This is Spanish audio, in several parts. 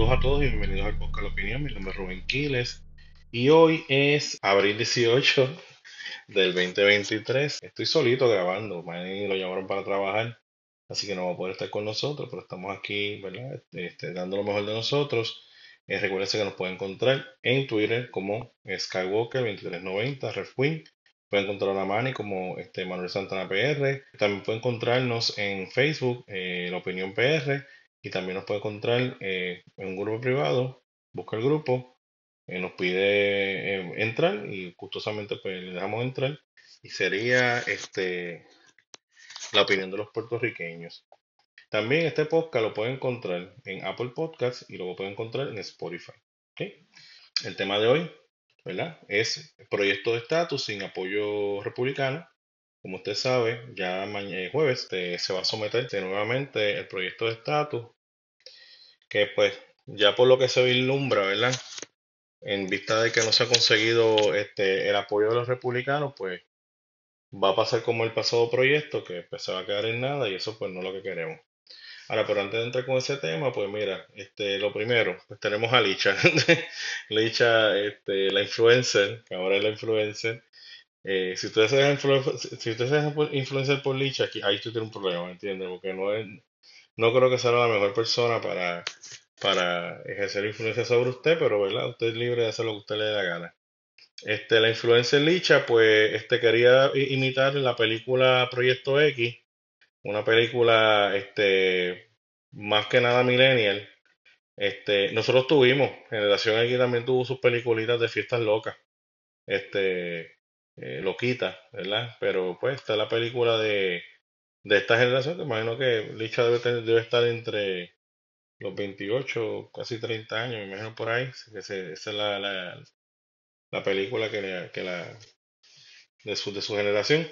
Saludos a todos y bienvenidos al podcast Opinión. Mi nombre es Rubén Quiles y hoy es abril 18 del 2023. Estoy solito grabando, Manny lo llamaron para trabajar, así que no va a poder estar con nosotros, pero estamos aquí, ¿verdad? Este, dando lo mejor de nosotros. Eh, recuerden que nos pueden encontrar en Twitter como Skywalker2390, RefQueen. Pueden encontrar a Manny como este, Manuel Santana PR. También pueden encontrarnos en Facebook, eh, La Opinión PR y también nos puede encontrar eh, en un grupo privado, busca el grupo, eh, nos pide eh, entrar y gustosamente pues le dejamos entrar y sería este la opinión de los puertorriqueños. También este podcast lo pueden encontrar en Apple Podcasts y lo pueden encontrar en Spotify. El tema de hoy ¿verdad? es proyecto de estatus sin apoyo republicano. Como usted sabe, ya mañana, jueves se va a someter nuevamente el proyecto de estatus, que pues ya por lo que se vislumbra, ¿verdad? En vista de que no se ha conseguido este, el apoyo de los republicanos, pues va a pasar como el pasado proyecto, que pues, se va a quedar en nada y eso pues no es lo que queremos. Ahora, pero antes de entrar con ese tema, pues mira, este, lo primero, pues tenemos a Licha. Licha, este, la influencer, que ahora es la influencer, eh, si ustedes se dejan si ustedes se influenciar por Licha, aquí, ahí tú tienes un problema, ¿entiendes? Porque no es, no creo que sea la mejor persona para, para ejercer influencia sobre usted, pero ¿verdad? Usted es libre de hacer lo que usted le dé la gana. Este, la influencer Licha, pues, este quería imitar la película Proyecto X, una película, este, más que nada millennial. Este, nosotros tuvimos, Generación X también tuvo sus peliculitas de fiestas locas. Este, eh, loquita, ¿verdad? Pero pues esta es la película de, de esta generación, que imagino que Licha debe, debe estar entre los 28, casi 30 años, me imagino por ahí, que esa es la, la, la película que, que la, de, su, de su generación.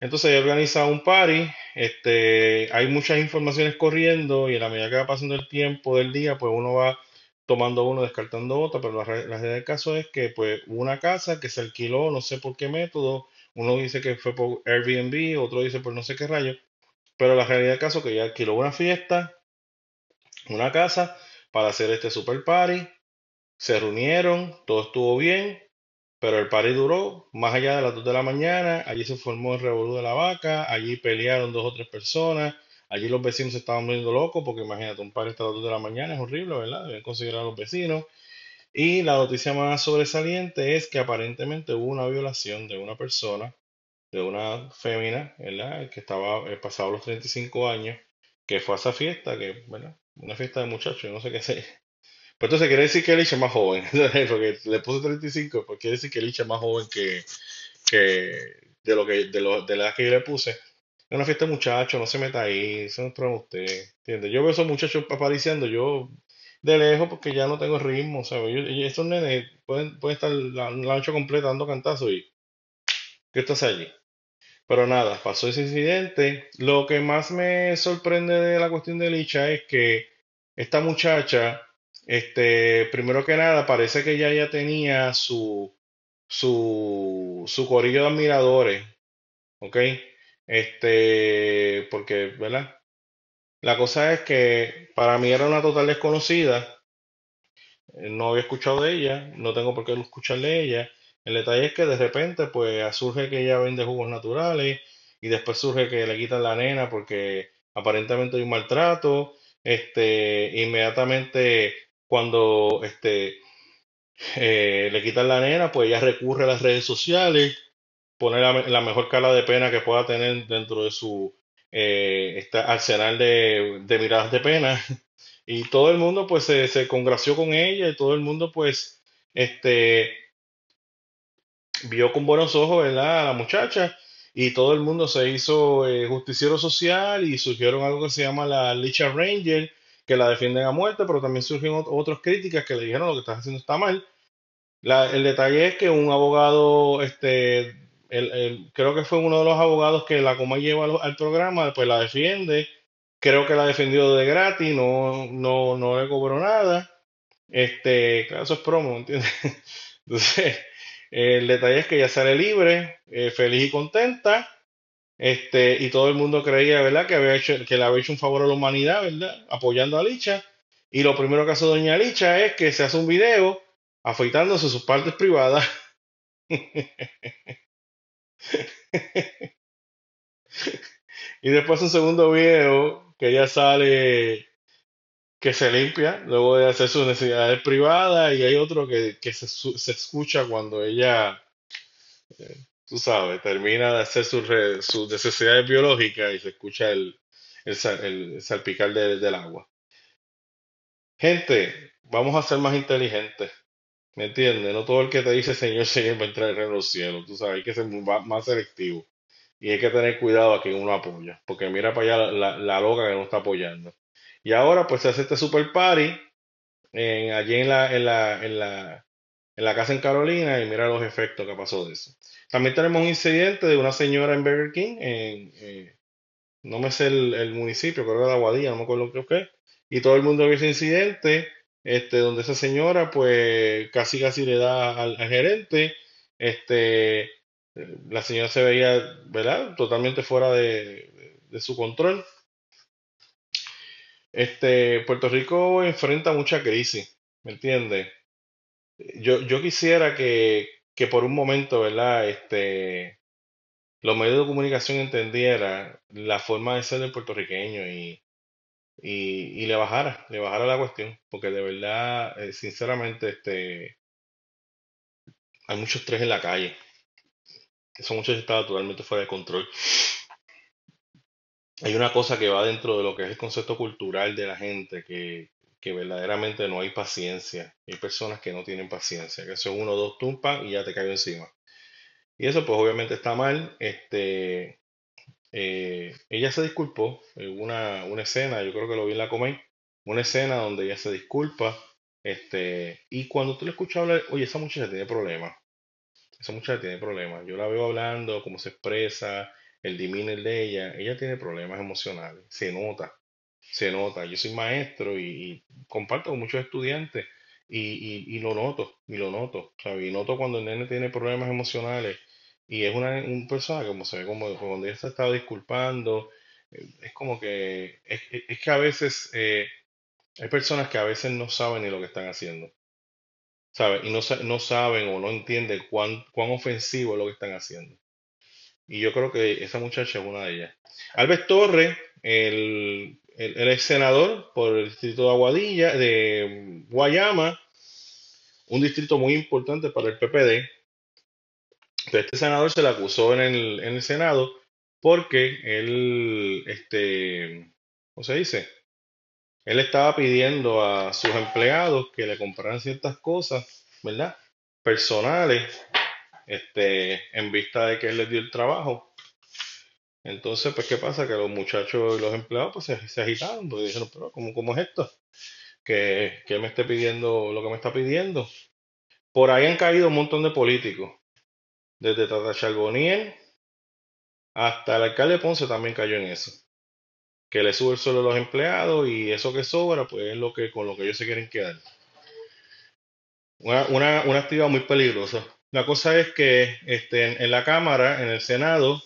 Entonces ella organiza un party, este, hay muchas informaciones corriendo y a la medida que va pasando el tiempo del día, pues uno va tomando uno, descartando otro, pero la, realidad del caso es que pues una casa que se alquiló, no sé por qué método, uno dice que fue por Airbnb, otro dice por no sé qué rayo, pero la realidad del caso es que ella alquiló una fiesta, una casa, para hacer este super party, se reunieron, todo estuvo bien, pero el party duró más allá de las 2 de la mañana, allí se formó el revolú de la vaca, allí pelearon dos o tres personas, Allí los vecinos se estaban volviendo locos porque imagínate, un par a las 2 de la mañana es horrible, ¿verdad? Deben considerar a los vecinos. Y la noticia más sobresaliente es que aparentemente hubo una violación de una persona, de una fémina, ¿verdad? Que estaba eh, pasado los 35 años, que fue a esa fiesta, que, ¿verdad? Una fiesta de muchachos, no sé qué sé. Pues entonces quiere decir que Alicia es más joven, porque le puse 35, pues quiere decir que Alicia es más joven que, que de lo que de, lo, de la edad que yo le puse una fiesta de muchachos, no se meta ahí, eso no es problema usted, ¿entiendes? Yo veo esos muchachos apareciendo, yo de lejos porque ya no tengo ritmo, ¿sabes? Estos nenes pueden, pueden estar la, noche completa dando cantazos y ¿qué estás allí? Pero nada, pasó ese incidente. Lo que más me sorprende de la cuestión de Licha es que esta muchacha, este, primero que nada, parece que ella ya tenía su, su, su corillo de admiradores, ¿ok? Este, porque, ¿verdad? La cosa es que para mí era una total desconocida. Eh, no había escuchado de ella, no tengo por qué escuchar de ella. El detalle es que de repente, pues, surge que ella vende jugos naturales y después surge que le quitan la nena porque aparentemente hay un maltrato. Este, inmediatamente cuando este, eh, le quitan la nena, pues ella recurre a las redes sociales poner la, mejor cara de pena que pueda tener dentro de su eh, este arsenal de, miradas de pena. Y todo el mundo pues se, congració con ella y todo el mundo pues este vio con buenos ojos ¿verdad? a la muchacha y todo el mundo se hizo eh, justiciero social y surgieron algo que se llama la Licha Ranger que la defienden a muerte, pero también surgieron otras críticas que le dijeron lo que estás haciendo está mal. El detalle es que un abogado este, creo que fue uno de los abogados que la Coma lleva al, programa, pues la defiende. Creo que la defendió de gratis, no, no, no le cobró nada. Este, claro, eso es promo, ¿entiendes? Entonces, el detalle es que ella sale libre, eh, feliz y contenta. Este, y todo el mundo creía, ¿verdad?, que había hecho, que le había hecho un favor a la humanidad, ¿verdad? Apoyando a Licha. Y lo primero que hace Doña Licha es que se hace un video afeitándose sus partes privadas. y después un segundo video que ella sale que se limpia luego de hacer sus necesidades privadas y hay otro que, que se, se escucha cuando ella, eh, tú sabes, termina de hacer sus, re- sus necesidades biológicas y se escucha el, el, sa- el salpicar de- del agua. Gente, vamos a ser más inteligentes, ¿me entiendes? No todo el que te dice Señor, Señor va a entrar en de los cielos, tú sabes, hay que ser más selectivo y hay que tener cuidado a quien uno apoya, porque mira para allá la, la loca que no está apoyando. Y ahora pues se hace este super party en, allí en la, en la, en la, en la casa en Carolina y mira los efectos que pasó de eso. También tenemos un incidente de una señora en Burger King, en, eh, no me sé el, municipio, creo que era Aguadilla, no me acuerdo qué fue, y todo el mundo vio ese incidente, este, donde esa señora pues casi casi le da al, gerente, este, la señora se veía, ¿verdad? Totalmente fuera de, de su control. Este, Puerto Rico enfrenta mucha crisis, ¿me entiendes? Yo, yo quisiera que, que por un momento, ¿verdad? Este, los medios de comunicación entendieran la forma de ser del puertorriqueño y, y, y le bajara, le bajara la cuestión, porque de verdad, eh, sinceramente, este, hay mucho estrés en la calle. Eso mucho está totalmente fuera de control. Hay una cosa que va dentro de lo que es el concepto cultural de la gente, que, que verdaderamente no hay paciencia. Hay personas que no tienen paciencia, que son uno o dos tumpas y ya te cayó encima. Y eso pues obviamente está mal. Este, eh, ella se disculpó una, una escena, yo creo que lo vi en la Comay, una escena donde ella se disculpa. Este, y cuando tú le escuchas hablar, oye, esa muchacha tiene problemas. Esa muchacha tiene problemas. Yo la veo hablando, cómo se expresa, el demeanor de ella. Ella tiene problemas emocionales. Se nota, se nota. Yo soy maestro y, y comparto con muchos estudiantes y, y- y lo noto, y lo noto. ¿sabes? Y noto cuando el nene tiene problemas emocionales y es una, un persona como se ve como cuando ella se estaba disculpando. eh, Es como que, es, es- que a veces eh, hay personas que a veces no saben ni lo que están haciendo. ¿sabes? Y no, no saben o no entienden cuán, cuán ofensivo es lo que están haciendo. Y yo creo que esa muchacha es una de ellas. Albert Torres, el, el, el ex senador por el distrito de Aguadilla, de Guayama, un distrito muy importante para el PPD. Este senador se le acusó en el, en el Senado porque él, este, ¿cómo se dice? Él estaba pidiendo a sus empleados que le compraran ciertas cosas, ¿verdad? Personales, este, en vista de que él les dio el trabajo. Entonces, pues, ¿qué pasa? Que los muchachos y los empleados pues se, se agitaron, porque dijeron, pero ¿cómo, cómo es esto? Que, que me esté pidiendo lo que me está pidiendo. Por ahí han caído un montón de políticos, desde Tata Charbonnier hasta el alcalde Ponce también cayó en eso. Que le sube el sueldo a los empleados y eso que sobra, pues es lo que con lo que ellos se quieren quedar. Una, una, una actividad muy peligrosa. La cosa es que este, en, la Cámara, en el Senado,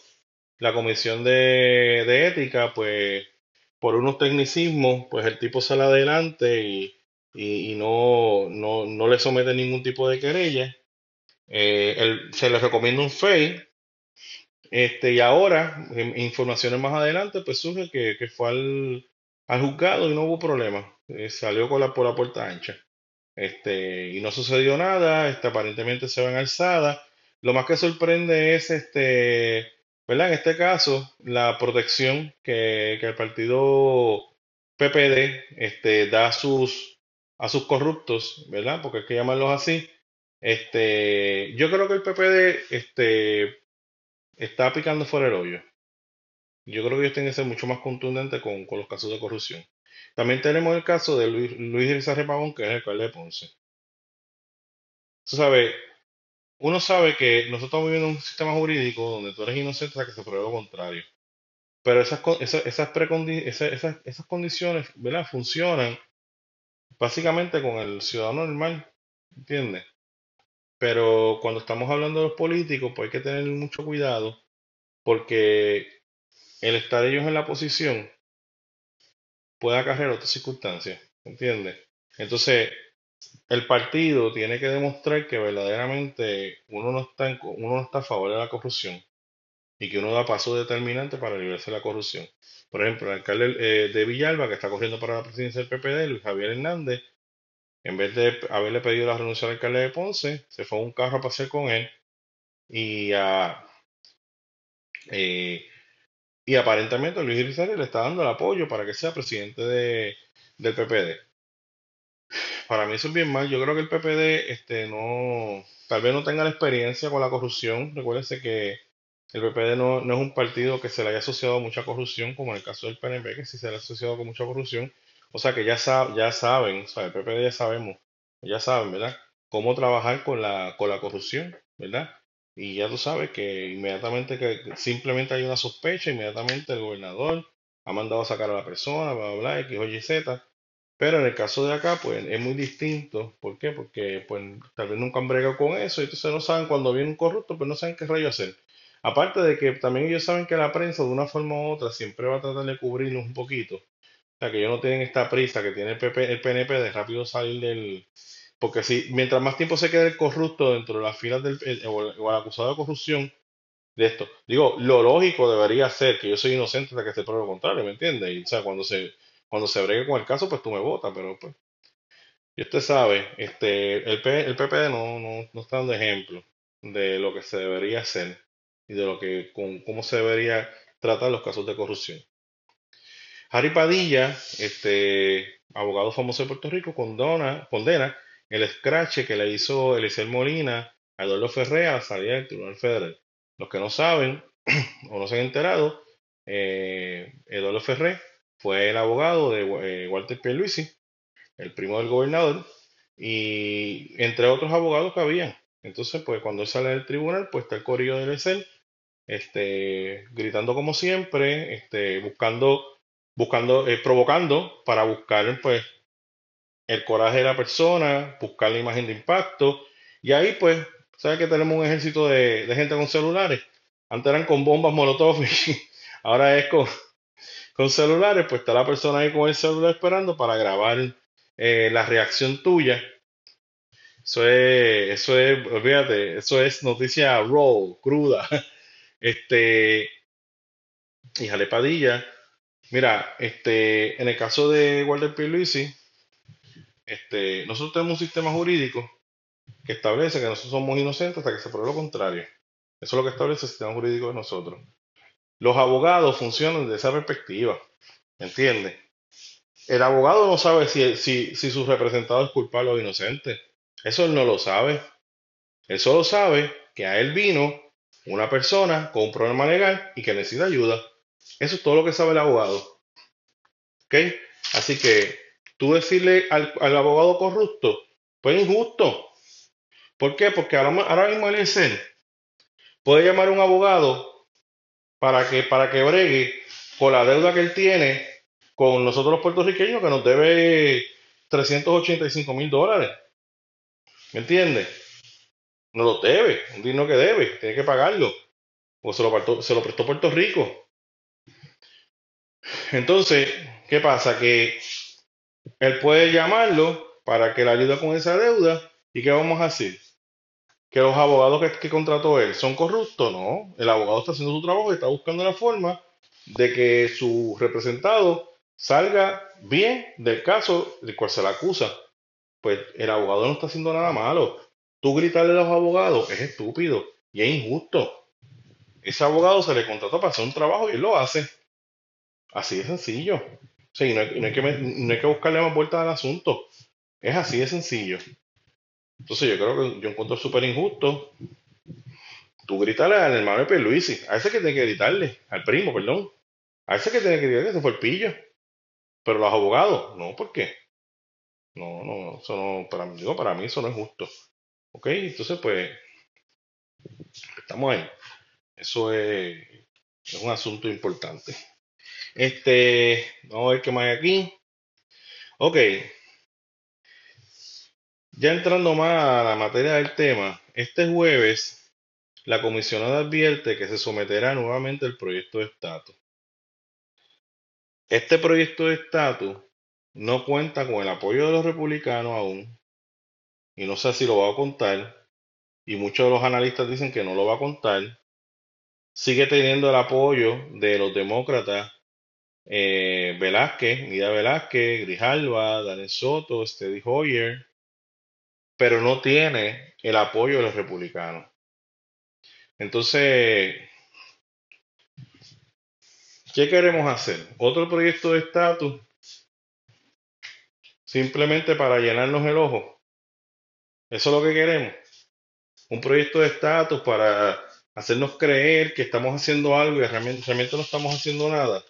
la Comisión de, de Ética, pues por unos tecnicismos, pues el tipo sale adelante y, y, y no, no, no le somete ningún tipo de querella. Eh, él- se le recomienda un FEI. Este, y ahora, informaciones más adelante, pues surge que, que fue al, al juzgado y no hubo problema. Eh, salió con la, por la puerta ancha. Este, y no sucedió nada, este, aparentemente se van alzada. Lo más que sorprende es, este, ¿verdad? En este caso, la protección que, que el partido PPD este, da a sus, a sus corruptos, ¿verdad? Porque hay que llamarlos así. Este, yo creo que el PPD este, está picando fuera el hoyo. Yo creo que ellos tienen que ser mucho más contundentes con, con los casos de corrupción. También tenemos el caso de Luis, Luis Pavón, que es el alcalde de Ponce. Tú sabes, uno sabe que nosotros estamos viviendo un sistema jurídico donde tú eres inocente hasta que se pruebe lo contrario. Pero esas, esas, esas, precondi- esas, esas condiciones, ¿verdad? Funcionan básicamente con el ciudadano normal, ¿entiendes? Pero cuando estamos hablando de los políticos, pues hay que tener mucho cuidado porque el estar ellos en la posición puede acarrear otras circunstancias, ¿entiendes? Entonces, el partido tiene que demostrar que verdaderamente uno no está, en- uno no está a favor de la corrupción y que uno da paso determinante para librarse de la corrupción. Por ejemplo, el alcalde eh, de Villalba, que está corriendo para la presidencia del PPD, Luis Javier Hernández, en vez de haberle pedido la renuncia al alcalde de Ponce, se fue a un carro a pasear con él y, eh, y aparentemente Luis Rizal le está dando el apoyo para que sea presidente de, del PPD. Para mí eso es bien mal. Yo creo que el PPD este, no, tal vez no tenga la experiencia con la corrupción. Recuérdense que el PPD no, no es un partido que se le haya asociado a mucha corrupción, como en el caso del PNP, que sí se le ha asociado con mucha corrupción. O sea que ya, sab- ya saben, o sea, el PPD ya sabemos, ya saben, ¿verdad? Cómo trabajar con la, con la corrupción, ¿verdad? Y ya tú sabes que inmediatamente que simplemente hay una sospecha, inmediatamente el gobernador ha mandado a sacar a la persona, bla, bla, bla, X, Y, Z. Pero en el caso de acá, pues es muy distinto. ¿Por qué? Porque pues tal vez nunca han bregado con eso y entonces no saben cuando viene un corrupto, pues no saben qué rayo hacer. Aparte de que también ellos saben que la prensa de una forma u otra siempre va a tratar de cubrirnos un poquito. O sea, que ellos no tienen esta prisa que tiene el, PP, el PNP de rápido salir del... Porque si mientras más tiempo se quede el corrupto dentro de las filas del... el- o, el, acusado de corrupción de esto, digo, lo lógico debería ser que yo soy inocente hasta que se pruebe lo contrario, ¿me entiendes? Y, o sea, cuando se, cuando se bregue con el caso, pues tú me votas, pero pues... Y usted sabe, este, el, P- el PPD no, no, no está dando ejemplo de lo que se debería hacer y de lo que, con, cómo se debería tratar los casos de corrupción. Harry Padilla, este, abogado famoso de Puerto Rico, condena el escrache que le hizo Eliseo Molina a Eduardo Ferrer a la salida del Tribunal Federal. Los que no saben o no se han enterado, eh, Eduardo Ferrer fue el abogado de eh, Walter Pierluisi, el primo del gobernador, y entre otros abogados que habían. Entonces, pues cuando él sale del tribunal, pues está el corillo de Eliseo este, gritando como siempre, este, buscando, buscando, eh, provocando para buscar, pues, el coraje de la persona, buscar la imagen de impacto, y ahí, pues, ¿sabes que tenemos un ejército de, de gente con celulares? Antes eran con bombas molotov, ahora es con, con celulares, pues está la persona ahí con el celular esperando para grabar eh, la reacción tuya. Eso es, eso es, olvídate, eso es noticia raw, cruda. Este, y Jale Padilla, mira, este, en el caso de Walter Pierluisi, este, nosotros tenemos un sistema jurídico que establece que nosotros somos inocentes hasta que se pruebe lo contrario. Eso es lo que establece el sistema jurídico de nosotros. Los abogados funcionan desde esa perspectiva, ¿me entiendes? El abogado no sabe si, si, si su representado es culpable o inocente. Eso él no lo sabe. Él solo sabe que a él vino una persona con un problema legal y que necesita ayuda. Eso es todo lo que sabe el abogado. ¿Ok? Así que tú decirle al, al abogado corrupto, pues es injusto. ¿Por qué? Porque ahora, ahora mismo el ESEN puede llamar a un abogado para que, para que bregue con la deuda que él tiene con nosotros los puertorriqueños que nos debe 385 mil dólares. ¿Me entiendes? No lo debe, un dinero que debe, tiene que pagarlo. O se lo, se lo prestó Puerto Rico. Entonces, ¿qué pasa? Que él puede llamarlo para que le ayude con esa deuda. ¿Y qué vamos a hacer? Que los abogados que, contrató él son corruptos, no. El abogado está haciendo su trabajo y está buscando la forma de que su representado salga bien del caso del cual se le acusa. Pues el abogado no está haciendo nada malo. Tú gritarle a los abogados es estúpido y es injusto. Ese abogado se le contrató para hacer un trabajo y él lo hace. Así de sencillo. Sí, no, hay, no, hay que, no hay que buscarle más vueltas al asunto. Es así de sencillo. Entonces yo creo que yo encuentro súper injusto. Tú gritarle al hermano de Pierluisi. A ese que tiene que gritarle. Al primo, perdón. A ese que tiene que gritarle se fue el pillo. Pero los abogados, no, ¿por qué? No, no, eso no, para, digo, para mí eso no es justo. ¿Ok? Entonces, pues, estamos ahí. Eso es, es un asunto importante. Este, vamos a ver qué más hay aquí. Ok. Ya entrando más a la materia del tema, este jueves la comisionada advierte que se someterá nuevamente el proyecto de estatus. Este proyecto de estatus no cuenta con el apoyo de los republicanos aún, y no sé si lo va a contar, y muchos de los analistas dicen que no lo va a contar. Sigue teniendo el apoyo de los demócratas eh, Velázquez, Nida Velázquez, Grijalva, Daniel Soto, Stedy Hoyer, pero no tiene el apoyo de los republicanos. Entonces, ¿qué queremos hacer? ¿Otro proyecto de estatus? Simplemente para llenarnos el ojo. Eso es lo que queremos. Un proyecto de estatus para hacernos creer que estamos haciendo algo y realmente no estamos haciendo nada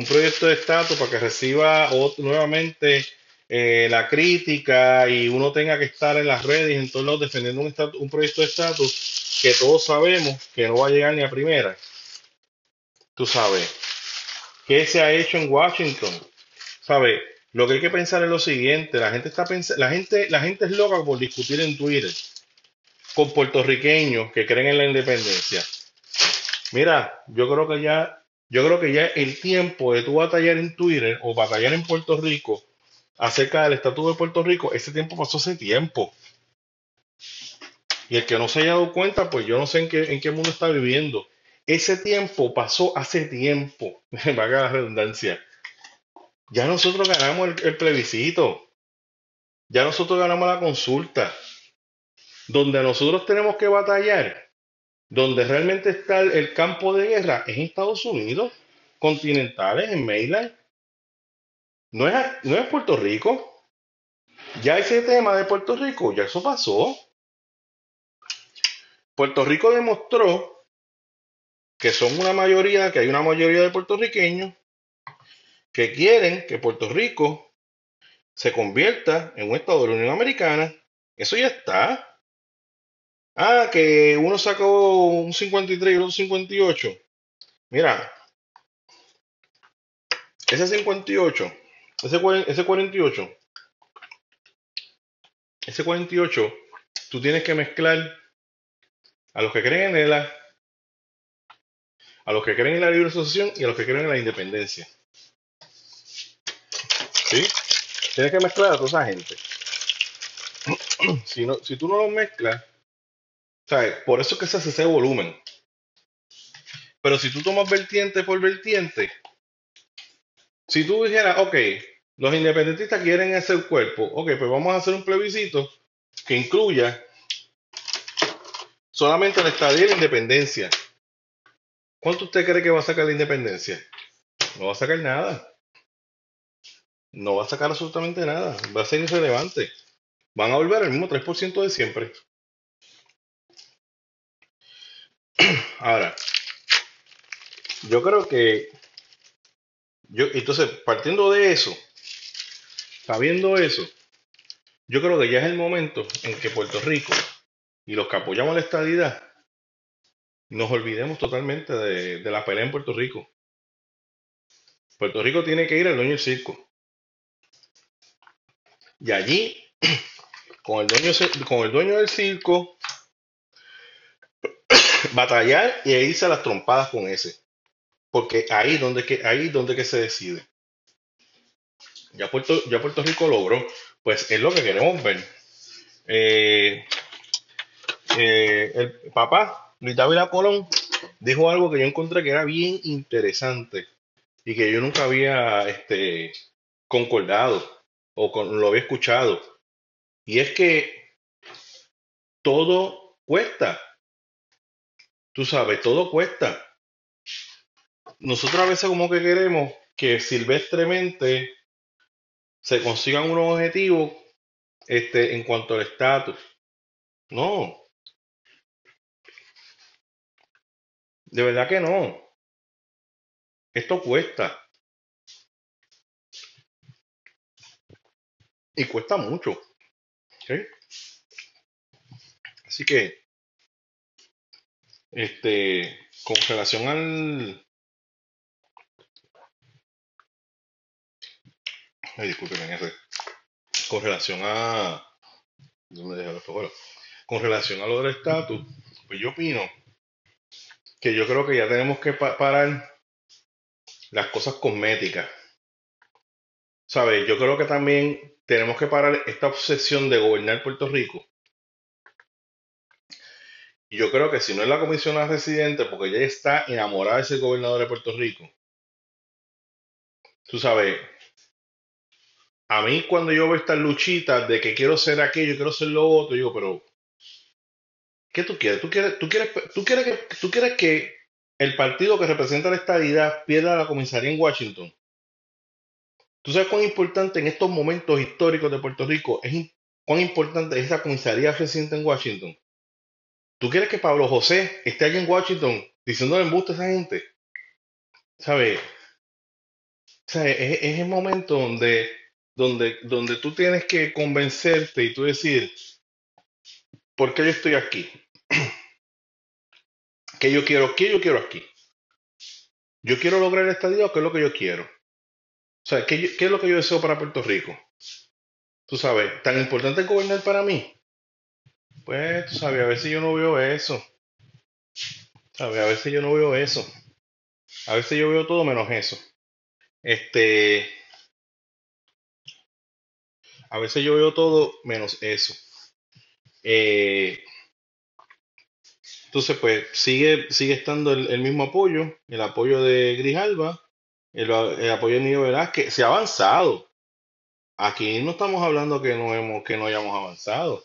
un proyecto de estatus para que reciba nuevamente eh, la crítica y uno tenga que estar en las redes y en todos lados defendiendo un, un proyecto de estatus que todos sabemos que no va a llegar ni a primera. Tú sabes, ¿qué se ha hecho en Washington? ¿Sabes? Lo que hay que pensar es lo siguiente, la gente está la gente, la gente es loca por discutir en Twitter con puertorriqueños que creen en la independencia. Mira, yo creo que ya yo creo que ya el tiempo de tú batallar en Twitter o batallar en Puerto Rico acerca del estatus de Puerto Rico, ese tiempo pasó hace tiempo. Y el que no se haya dado cuenta, pues yo no sé en qué, en qué mundo está viviendo. Ese tiempo pasó hace tiempo. Vaga la redundancia. Ya nosotros ganamos el, el plebiscito. Ya nosotros ganamos la consulta. Donde nosotros tenemos que batallar donde realmente está el, campo de guerra es en Estados Unidos, continentales, en Mainland. No es, no es Puerto Rico. Ya ese tema de Puerto Rico, ya eso pasó. Puerto Rico demostró que son una mayoría, que hay una mayoría de puertorriqueños que quieren que Puerto Rico se convierta en un Estado de la Unión Americana. Eso ya está. Ah, que uno sacó un 53 y el otro 58. Mira, ese 58, ese, ese 48, ese 48, tú tienes que mezclar a los que creen en ELA, a los que creen en la libre asociación y a los que creen en la independencia. ¿Sí? Tienes que mezclar a toda esa gente. Si, no, si tú no los mezclas, por eso es que se hace ese volumen. Pero si tú tomas vertiente por vertiente, si tú dijeras, ok, los independentistas quieren ese cuerpo, ok, pues vamos a hacer un plebiscito que incluya solamente la estadía y la independencia. ¿Cuánto usted cree que va a sacar la independencia? No va a sacar nada. No va a sacar absolutamente nada. Va a ser irrelevante. Van a volver al mismo 3% de siempre. Ahora, yo creo que, yo, entonces, partiendo de eso, sabiendo eso, yo creo que ya es el momento en que Puerto Rico y los que apoyamos la estadidad nos olvidemos totalmente de, la pelea en Puerto Rico. Puerto Rico tiene que ir al dueño del circo. Y allí, con el dueño, con el dueño del circo, batallar y irse a las trompadas con ese. Porque ahí donde que, ahí donde que se decide. Ya Puerto, ya Puerto Rico logró, pues es lo que queremos ver. Eh, eh, el papá, Luis David Colón, dijo algo que yo encontré que era bien interesante y que yo nunca había este, concordado o con, lo había escuchado. Y es que todo cuesta. Tú sabes, todo cuesta. Nosotros a veces como que queremos que silvestremente se consigan unos objetivos este, en cuanto al estatus. No. De verdad que no. Esto cuesta. Y cuesta mucho. Así que este, con relación al. Ay, disculpen, ese. Con relación a. Con relación a lo del estatus, pues yo opino que yo creo que ya tenemos que parar las cosas cosméticas. ¿sabes? Yo creo que también tenemos que parar esta obsesión de gobernar Puerto Rico. Y yo creo que si no es la comisionada residente, porque ella está enamorada de ser gobernador de Puerto Rico, tú sabes, a mí cuando yo veo estas luchitas de que quiero ser aquello, quiero ser lo otro, digo, pero ¿qué tú quieres? ¿Tú quieres, tú quieres, tú quieres que, tú que el partido que representa la estabilidad pierda la comisaría en Washington? ¿Tú sabes cuán importante en estos momentos históricos de Puerto Rico es cuán importante es esa comisaría residente en Washington? ¿Tú quieres que Pablo José esté allí en Washington diciéndole embuste a esa gente? ¿Sabes? Sea, es, es el momento donde, donde, donde tú tienes que convencerte y tú decir, ¿por qué yo estoy aquí? ¿Qué yo quiero? ¿Qué yo quiero aquí? ¿Yo quiero lograr el estadio o qué es lo que yo quiero? O sea, ¿qué, yo- qué es lo que yo deseo para Puerto Rico? Tú sabes, ¿tan importante es gobernar para mí? Pues, tú sabes, a veces yo no veo eso. ¿Sabes? A veces yo no veo eso. A veces yo veo todo menos eso. Este, a veces yo veo todo menos eso. Eh, entonces, pues sigue, sigue estando el, mismo apoyo, el apoyo de Grijalba, el, apoyo de Nido Velázquez. Se ha avanzado. Aquí no estamos hablando que no hemos, que no hayamos avanzado.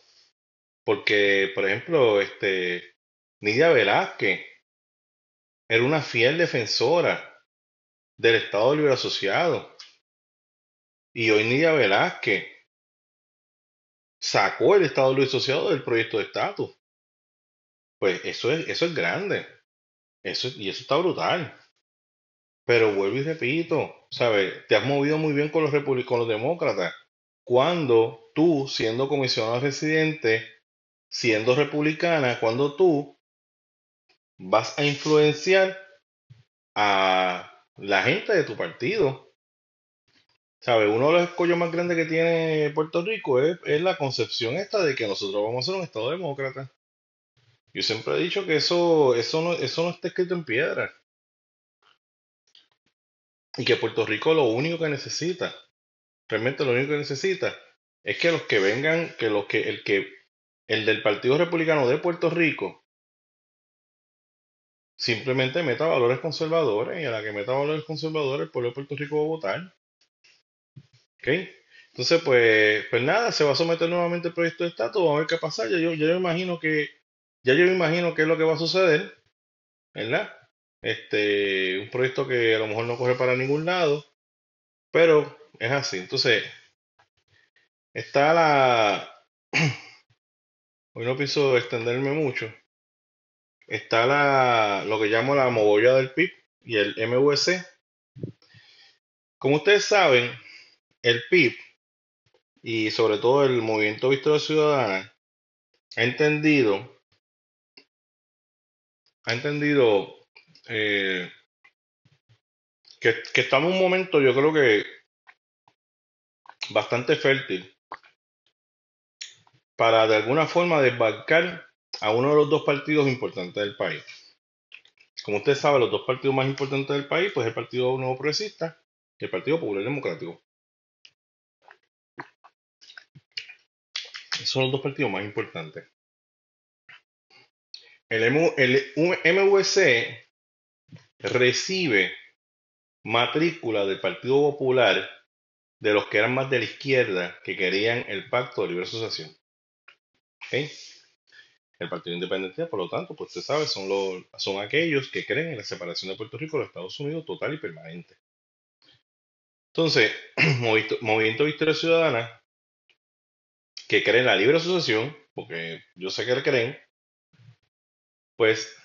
Porque, por ejemplo, este, Nidia Velázquez era una fiel defensora del Estado Libre Asociado. Y hoy Nidia Velázquez sacó el Estado Libre Asociado del proyecto de estatus. Pues eso es, eso es grande. Eso, y eso está brutal. Pero vuelvo y repito, ¿sabes? Te has movido muy bien con los con los demócratas. Cuando tú, siendo comisionado residente, siendo republicana, cuando tú vas a influenciar a la gente de tu partido. ¿Sabes? Uno de los escollos más grandes que tiene Puerto Rico es, es la concepción esta de que nosotros vamos a ser un Estado demócrata. Yo siempre he dicho que eso, eso, no, eso no está escrito en piedra. Y que Puerto Rico lo único que necesita, realmente lo único que necesita, es que los que vengan, que los que, el que, el del Partido Republicano de Puerto Rico, simplemente meta valores conservadores y a la que meta valores conservadores el pueblo de Puerto Rico va a votar. ¿Ok? Entonces, pues, pues nada, se va a someter nuevamente el proyecto de estatus, vamos a ver qué pasa. Ya yo, ya yo imagino que, ya yo imagino qué es lo que va a suceder, ¿verdad? Este, un proyecto que a lo mejor no corre para ningún lado, pero es así. Entonces, está la, hoy no pienso extenderme mucho, está la, lo que llamo la mogolla del PIB y el MVC. Como ustedes saben, el PIB y sobre todo el Movimiento Victoria Ciudadana ha entendido, ha entendido eh, que, que estamos en un momento, yo creo que bastante fértil para de alguna forma desbarcar a uno de los dos partidos importantes del país. Como usted sabe, los dos partidos más importantes del país, pues el Partido Nuevo Progresista y el Partido Popular Democrático. Esos son los dos partidos más importantes. El, M- MVC recibe matrícula del Partido Popular de los que eran más de la izquierda que querían el pacto de libre asociación. El Partido Independiente, por lo tanto, pues usted sabe, son, los, son aquellos que creen en la separación de Puerto Rico de Estados Unidos total y permanente. Entonces, Movimiento, Victoria Ciudadana, que cree en la libre asociación, porque yo sé que creen, pues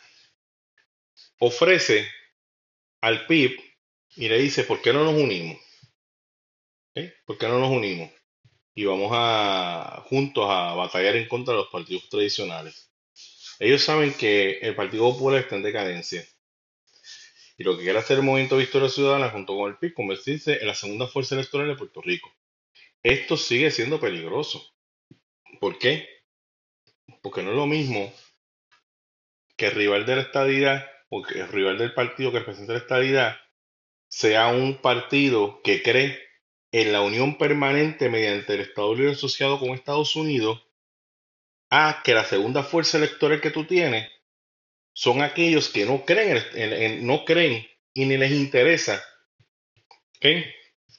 ofrece al PIB y le dice, ¿por qué no nos unimos? ¿Por qué no nos unimos? Y vamos a juntos a batallar en contra de los partidos tradicionales. Ellos saben que el Partido Popular está en decadencia. Y lo que quiere hacer el Movimiento Victoria Ciudadana junto con el PIB, convertirse en la segunda fuerza electoral de Puerto Rico. Esto sigue siendo peligroso. ¿Por qué? Porque no es lo mismo que el rival de la estadidad, o que el rival del partido que representa la estadidad, sea un partido que cree en la unión permanente mediante el Estado Libre Asociado con Estados Unidos a que la segunda fuerza electoral que tú tienes son aquellos que no creen, en, no creen y ni les interesa. ¿ok?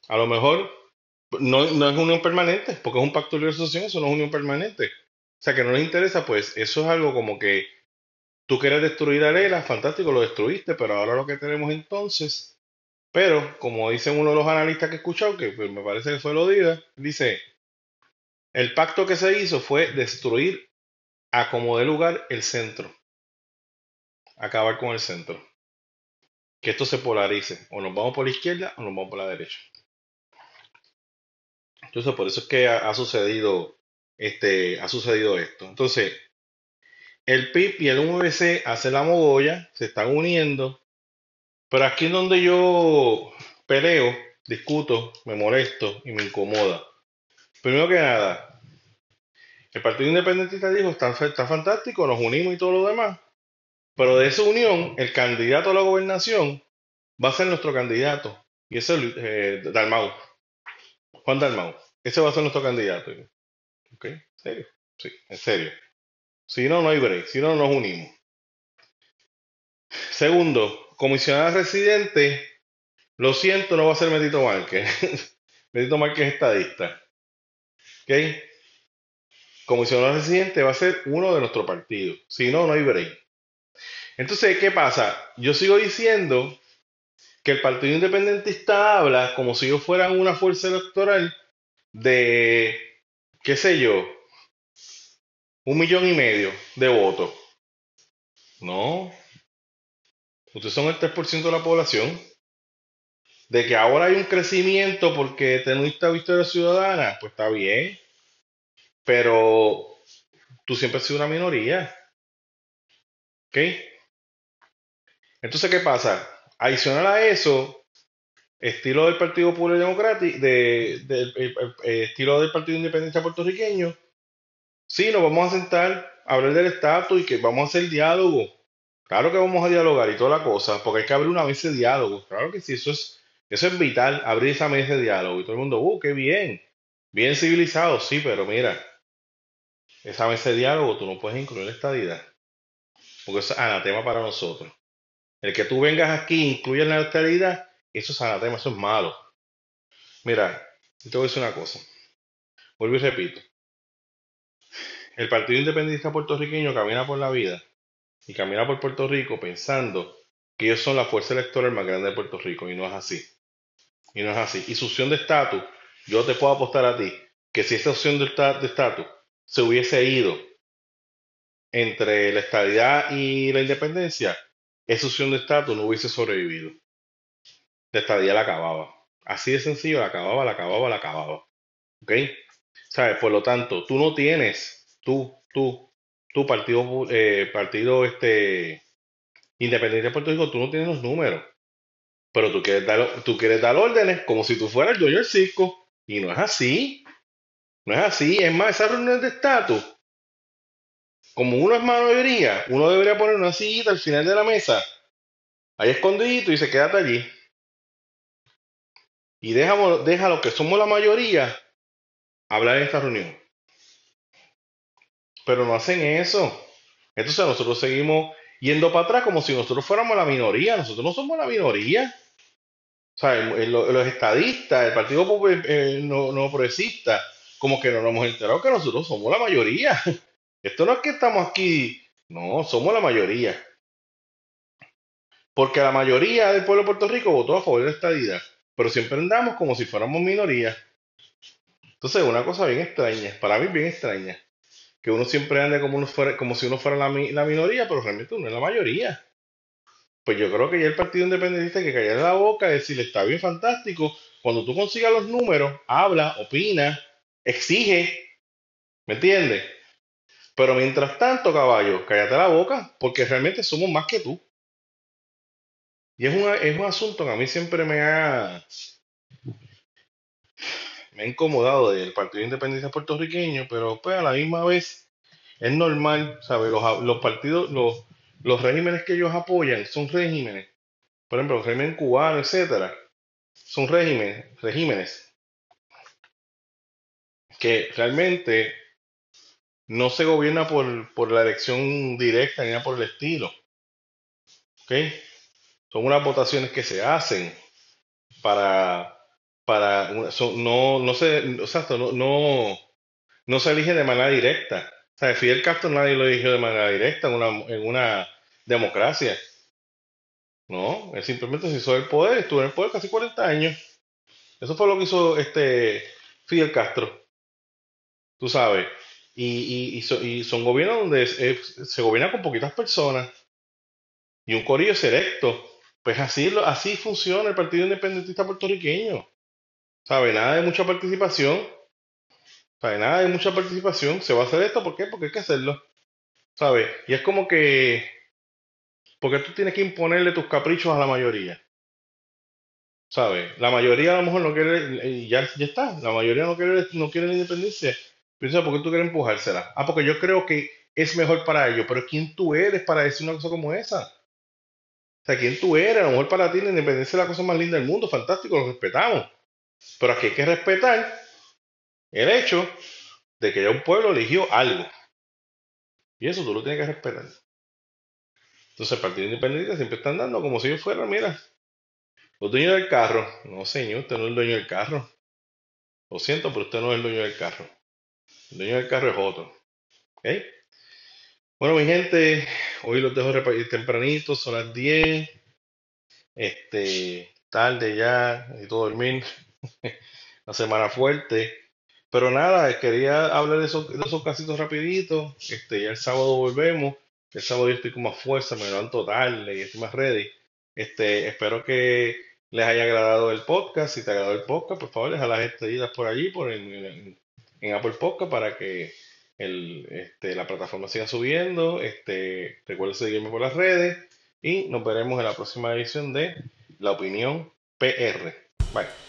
A lo mejor no, no es unión permanente, porque es un pacto de libre asociación, eso no es unión permanente. O sea, que no les interesa, pues eso es algo como que tú quieres destruir a Lela, fantástico, lo destruiste, pero ahora lo que tenemos entonces, pero como dicen uno de los analistas que he escuchado, que pues, me parece que fue lo diga, dice, el pacto que se hizo fue destruir a como de lugar el centro, acabar con el centro, que esto se polarice, o nos vamos por la izquierda o nos vamos por la derecha. Entonces, por eso es que ha, sucedido, este, ha sucedido esto. Entonces, el PIB y el UVC hacen la mogolla, se están uniendo, pero aquí es donde yo peleo, discuto, me molesto y me incomoda. Primero que nada, el Partido Independentista dijo, está, está fantástico, nos unimos y todo lo demás, pero de esa unión, el candidato a la gobernación va a ser nuestro candidato, y ese es eh, Dalmau, Juan Dalmau. Ese va a ser nuestro candidato. ¿Ok? ¿En serio? Sí, en serio. Si no, no hay break. Si no, nos unimos. Segundo, comisionada residente, lo siento, no va a ser Medito Márquez. Medito Márquez es estadista. ¿Ok? Comisionada residente va a ser uno de nuestro partido. Si no, no hay break. Entonces, ¿qué pasa? Yo sigo diciendo que el Partido Independentista habla como si ellos fueran una fuerza electoral de, qué sé yo, un millón y medio de votos. No. Ustedes son el 3% de la población. De que ahora hay un crecimiento porque teniste victoria ciudadana, pues está bien. Pero tú siempre has sido una minoría. ¿Ok? Entonces, ¿qué pasa? Adicional a eso, estilo del Partido Popular Democrático, de, el- el- el estilo del Partido Independiente puertorriqueño, sí, nos vamos a sentar a hablar del estatus y que vamos a hacer diálogo. Claro que vamos a dialogar y toda la cosa, porque hay que abrir una mesa de diálogo. Claro que sí, eso es, eso es vital, abrir esa mesa de diálogo. Y todo el mundo, uh, qué bien, bien civilizado, sí, pero mira, esa mesa de diálogo tú no puedes incluir la estadidad, porque eso es anatema para nosotros. El que tú vengas aquí e incluyas la estadidad, eso es anatema, eso es malo. Mira, te voy a decir una cosa, vuelvo y repito. El Partido Independentista Puertorriqueño camina por la vida y camina por Puerto Rico pensando que ellos son la fuerza electoral más grande de Puerto Rico y no es así. Y no es así. Y su opción de estatus, yo te puedo apostar a ti que si esta opción de esta- de estatus se hubiese ido entre la estabilidad y la independencia, esa opción de estatus no hubiese sobrevivido. La estabilidad la acababa. Así de sencillo, la acababa, la acababa, la acababa. ¿Ok? ¿Sabes? Por lo tanto, tú no tienes, tú, tú, tu partido, eh, partido este, independiente de Puerto Rico, tú no tienes los números. Pero tú quieres dar, tú quieres dar órdenes como si tú fueras el dueño del circo. Y no es así. No es así. Es más, esas reuniones de estatus, como uno es mayoría, uno debería poner una sillita al final de la mesa, ahí escondidito y se quédate allí. Y déjalo, déjalo que somos la mayoría hablar en esta reunión. Pero no hacen eso. Entonces nosotros seguimos yendo para atrás como si nosotros fuéramos la minoría. Nosotros no somos la minoría. O sea, los estadistas, el Partido Popular, eh, no, no progresista, como que no nos hemos enterado que nosotros somos la mayoría. Esto no es que estamos aquí, no, somos la mayoría. Porque la mayoría del pueblo de Puerto Rico votó a favor de la estadidad, pero siempre andamos como si fuéramos minoría. Entonces, una cosa bien extraña, para mí bien extraña, que uno siempre ande como, uno fuera, como si uno fuera la, la minoría, pero realmente uno es la mayoría. Pues yo creo que ya el Partido Independentista hay que callar la boca, decirle está bien fantástico. Cuando tú consigas los números, habla, opina, exige, ¿me entiendes? Pero mientras tanto, caballo, cállate la boca, porque realmente somos más que tú. Y es, es un asunto que a mí siempre me ha, me ha incomodado del Partido Independiente puertorriqueño, pero pues a la misma vez es normal, ¿sabes? Los, los partidos, los, los regímenes que ellos apoyan son regímenes, por ejemplo, el régimen cubano, etcétera, son regímenes, regímenes que realmente no se gobierna por, por la elección directa ni por el estilo. ¿Ok? Son unas votaciones que se hacen para, para no, no se, no, no, no se elige de manera directa. O sea, Fidel Castro nadie lo eligió de manera directa en una, en una democracia. No, él simplemente se hizo el poder, estuvo en el poder casi 40 años. Eso fue lo que hizo este Fidel Castro. Tú sabes. Y, y, son gobiernos donde se gobierna con poquitas personas y un corillo selecto. Pues así, así funciona el Partido Independentista puertorriqueño. ¿Sabe? Nada de mucha participación. ¿Sabe? Nada de mucha participación. Se va a hacer esto, ¿por qué? Porque hay que hacerlo. ¿Sabe? Y es como que. Porque tú tienes que imponerle tus caprichos a la mayoría. ¿Sabes? La mayoría a lo mejor no quiere. Y ya, ya está. La mayoría no quiere, no quiere la independencia. Piensa, ¿por qué tú quieres empujársela? Ah, porque yo creo que es mejor para ellos. Pero ¿quién tú eres para decir una cosa como esa? O sea, ¿quién tú eres? A lo mejor para ti la independencia es la cosa más linda del mundo, fantástico, lo respetamos. Pero aquí hay que respetar el hecho de que ya un pueblo eligió algo. Y eso tú lo tienes que respetar. Entonces el Partido Independiente siempre están dando como si yo fuera, mira, los dueños del carro. No, señor, usted no es el dueño del carro. Lo siento, pero usted no es el dueño del carro. El dueño del carro es otro. ¿Ok? Bueno, mi gente, hoy los dejo tempranito, son las 10. Este, tarde ya, todo dormir. La semana fuerte. Pero nada, quería hablar de esos, de esos casitos rapidito. Este, ya el sábado volvemos. El sábado yo estoy con más fuerza, me levanto tarde y estoy más ready. Este, espero que les haya agradado el podcast. Si te ha agradado el podcast, por favor, deja las estrellitas por allí, por en, en Apple Podcast, para que el, este, la plataforma siga subiendo. Este, recuerden seguirme por las redes y nos veremos en la próxima edición de La Opinión PR. Bye.